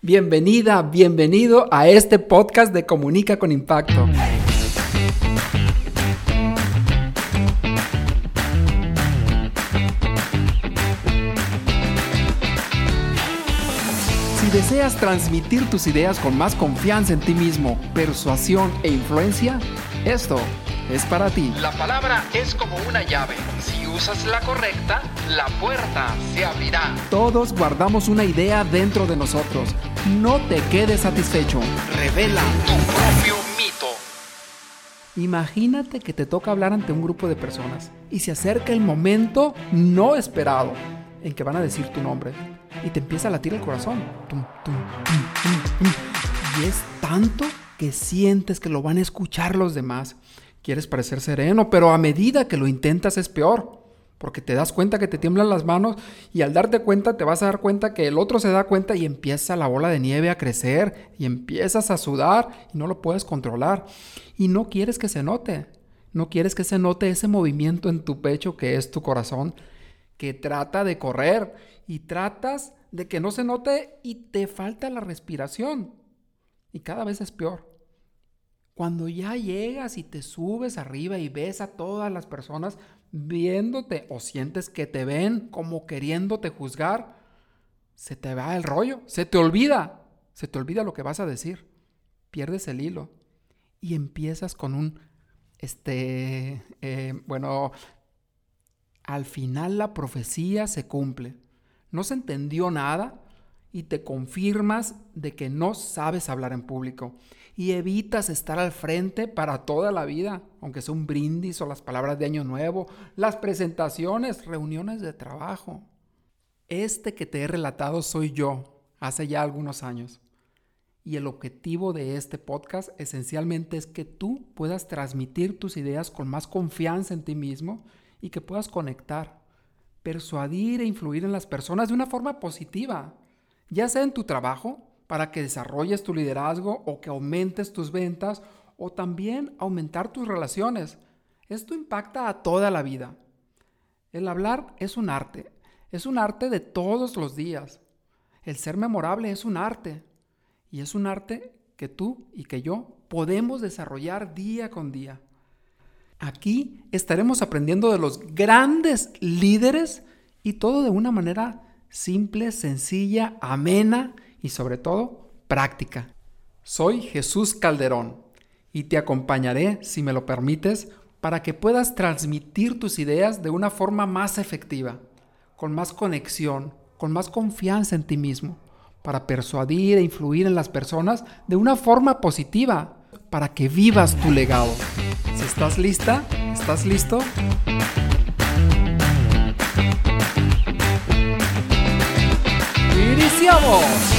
Bienvenida, bienvenido a este podcast de Comunica con Impacto. Si deseas transmitir tus ideas con más confianza en ti mismo, persuasión e influencia, esto es para ti. La palabra es como una llave. Si usas la correcta, la puerta se abrirá. Todos guardamos una idea dentro de nosotros. No te quedes satisfecho. Revela Tu propio mito. Imagínate que te toca hablar ante un grupo de personas y se acerca el momento no esperado en que van a decir tu nombre y te empieza a latir el corazón. Tum, tum, tum, tum, tum. Y es tanto que sientes que lo van a escuchar los demás. Quieres parecer sereno, pero a medida que lo intentas es peor. Porque te das cuenta que te tiemblan las manos y al darte cuenta te vas a dar cuenta que el otro se da cuenta y empieza la bola de nieve a crecer y empiezas a sudar y no lo puedes controlar. Y no quieres que se note. No quieres que se note ese movimiento en tu pecho que es tu corazón, que trata de correr y tratas de que no se note y te falta la respiración. Y cada vez es peor. Cuando ya llegas y te subes arriba y ves a todas las personas viéndote o sientes que te ven como queriéndote juzgar, se te va el rollo, se te olvida, se te olvida lo que vas a decir, pierdes el hilo y empiezas con un, este, eh, bueno, al final la profecía se cumple. No se entendió nada y te confirmas de que no sabes hablar en público y evitas estar al frente para toda la vida, aunque sea un brindis o las palabras de Año Nuevo, las presentaciones, reuniones de trabajo. Este que te he relatado soy yo, hace ya algunos años. Y el objetivo de este podcast esencialmente es que tú puedas transmitir tus ideas con más confianza en ti mismo y que puedas conectar, persuadir e influir en las personas de una forma positiva, ya sea en tu trabajo, para que desarrolles tu liderazgo o que aumentes tus ventas o también aumentar tus relaciones. Esto impacta a toda la vida. El hablar es un arte, es un arte de todos los días. El ser memorable es un arte y es un arte que tú y que yo podemos desarrollar día con día. Aquí estaremos aprendiendo de los grandes líderes y todo de una manera simple, sencilla, amena y sobre todo práctica. Soy Jesús Calderón y te acompañaré, si me lo permites, para que puedas transmitir tus ideas de una forma más efectiva, con más conexión, con más confianza en ti mismo, para persuadir e influir en las personas de una forma positiva, para que vivas tu legado. Si estás lista, ¿estás listo? デうア